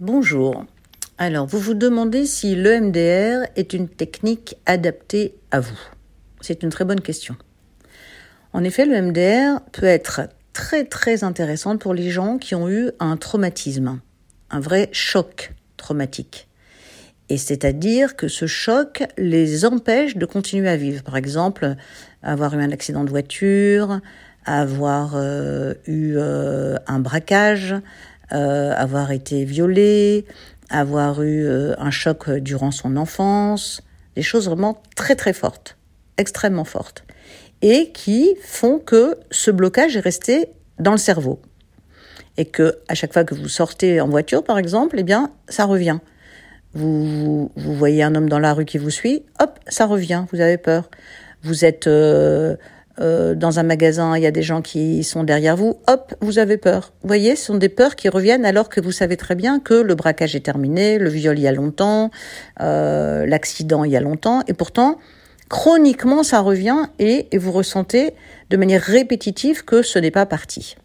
Bonjour. Alors, vous vous demandez si l'EMDR est une technique adaptée à vous. C'est une très bonne question. En effet, l'EMDR peut être très très intéressante pour les gens qui ont eu un traumatisme, un vrai choc traumatique. Et c'est-à-dire que ce choc les empêche de continuer à vivre. Par exemple, avoir eu un accident de voiture, avoir euh, eu euh, un braquage, euh, avoir été violé, avoir eu euh, un choc durant son enfance, des choses vraiment très très fortes, extrêmement fortes, et qui font que ce blocage est resté dans le cerveau. Et que à chaque fois que vous sortez en voiture, par exemple, eh bien, ça revient. Vous, vous, voyez un homme dans la rue qui vous suit, hop, ça revient, vous avez peur. Vous êtes euh, euh, dans un magasin, il y a des gens qui sont derrière vous, hop, vous avez peur. Vous voyez, ce sont des peurs qui reviennent alors que vous savez très bien que le braquage est terminé, le viol il y a longtemps, euh, l'accident il y a longtemps, et pourtant, chroniquement, ça revient et, et vous ressentez de manière répétitive que ce n'est pas parti.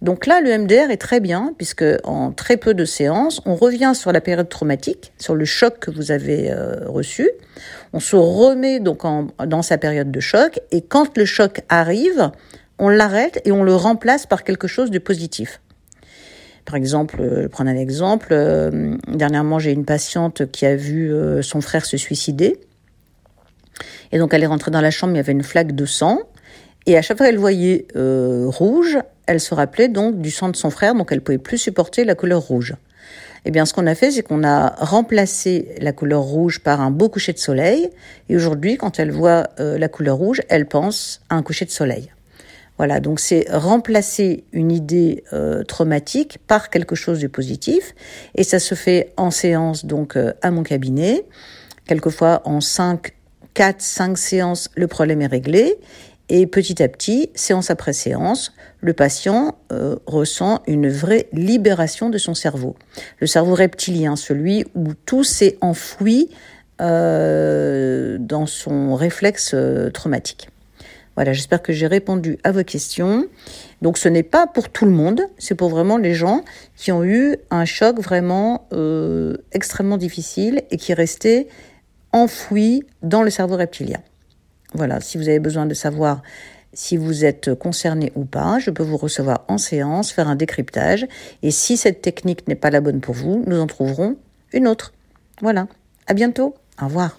Donc là, le MDR est très bien puisque en très peu de séances, on revient sur la période traumatique, sur le choc que vous avez euh, reçu. On se remet donc dans sa période de choc et quand le choc arrive, on l'arrête et on le remplace par quelque chose de positif. Par exemple, euh, je prends un exemple. Euh, dernièrement, j'ai une patiente qui a vu son frère se suicider. Et donc, elle est rentrée dans la chambre, il y avait une flaque de sang. Et à chaque fois qu'elle voyait rouge, elle se rappelait donc du sang de son frère, donc elle pouvait plus supporter la couleur rouge. Eh bien, ce qu'on a fait, c'est qu'on a remplacé la couleur rouge par un beau coucher de soleil. Et aujourd'hui, quand elle voit euh, la couleur rouge, elle pense à un coucher de soleil. Voilà, donc c'est remplacer une idée euh, traumatique par quelque chose de positif. Et ça se fait en séance, donc euh, à mon cabinet. Quelquefois en 5, 4, 5 séances, le problème est réglé. Et petit à petit, séance après séance, le patient euh, ressent une vraie libération de son cerveau. Le cerveau reptilien, celui où tout s'est enfoui euh, dans son réflexe euh, traumatique. Voilà, j'espère que j'ai répondu à vos questions. Donc ce n'est pas pour tout le monde, c'est pour vraiment les gens qui ont eu un choc vraiment extrêmement difficile et qui est resté enfoui dans le cerveau reptilien. Voilà, si vous avez besoin de savoir si vous êtes concerné ou pas, je peux vous recevoir en séance, faire un décryptage. Et si cette technique n'est pas la bonne pour vous, nous en trouverons une autre. Voilà. À bientôt. Au revoir.